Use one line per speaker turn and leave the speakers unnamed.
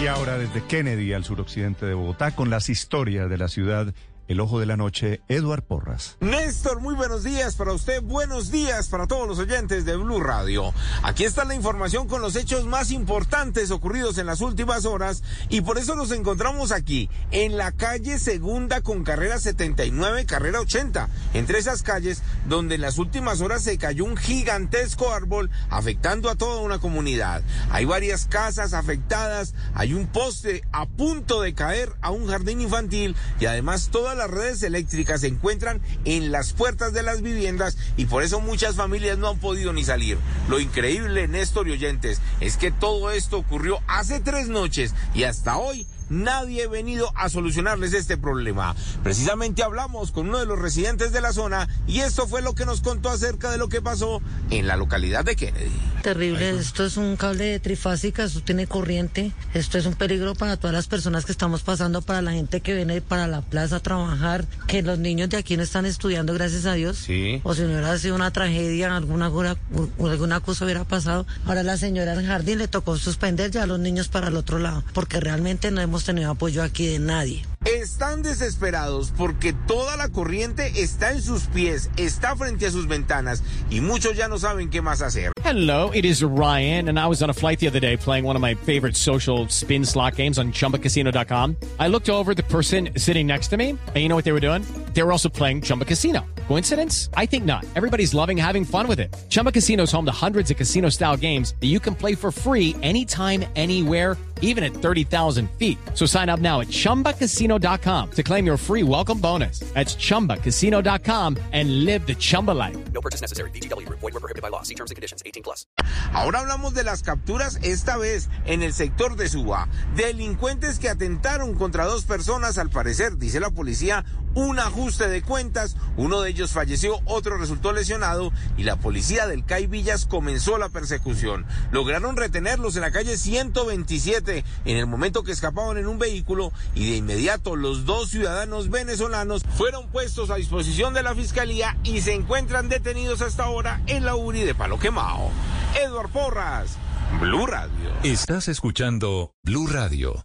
Y ahora desde Kennedy al suroccidente de Bogotá con las historias de la ciudad el Ojo de la Noche, Eduard Porras.
Néstor, muy buenos días para usted, buenos días para todos los oyentes de Blue Radio. Aquí está la información con los hechos más importantes ocurridos en las últimas horas y por eso nos encontramos aquí, en la calle Segunda con carrera 79, carrera 80, entre esas calles donde en las últimas horas se cayó un gigantesco árbol afectando a toda una comunidad. Hay varias casas afectadas, hay un poste a punto de caer a un jardín infantil y además toda la las redes eléctricas se encuentran en las puertas de las viviendas y por eso muchas familias no han podido ni salir. Lo increíble, Néstor y oyentes, es que todo esto ocurrió hace tres noches y hasta hoy nadie ha venido a solucionarles este problema. Precisamente hablamos con uno de los residentes de la zona y esto fue lo que nos contó acerca de lo que pasó en la localidad de Kennedy.
Terrible, esto es un cable de trifásica, esto tiene corriente, esto es un peligro para todas las personas que estamos pasando, para la gente que viene para la plaza a trabajar, que los niños de aquí no están estudiando, gracias a Dios.
Sí.
O si no hubiera sido una tragedia, alguna, alguna cosa hubiera pasado. Ahora la señora en jardín le tocó suspender ya a los niños para el otro lado, porque realmente no hemos tenido apoyo aquí de nadie.
Están desesperados porque toda la corriente está en sus pies, está frente a sus ventanas y muchos ya no saben qué más hacer.
Hello, it is Ryan and I was on a flight the other day playing one of my favorite social spin slot games on chumbacasino.com. I looked over the person sitting next to me and you know what they were doing? They were also playing Chumba Casino. Coincidence? I think not. Everybody's loving having fun with it. Chumba Casino is home to hundreds of casino-style games that you can play for free anytime anywhere even at 30,000 feet. So sign up now at ChumbaCasino.com to claim your free welcome bonus. That's ChumbaCasino.com and live the Chumba life.
No purchase necessary. BGW. Void were prohibited by law. See terms and conditions. 18 plus.
Ahora hablamos de las capturas, esta vez en el sector de Suba. Delincuentes que atentaron contra dos personas, al parecer, dice la policía, un ajuste de cuentas. Uno de ellos falleció, otro resultó lesionado y la policía del CAI Villas comenzó la persecución. Lograron retenerlos en la calle 127 en el momento que escapaban en un vehículo y de inmediato los dos ciudadanos venezolanos fueron puestos a disposición de la fiscalía y se encuentran detenidos hasta ahora en la URI de Palo Quemao. Edward Porras, Blue Radio.
Estás escuchando Blue Radio.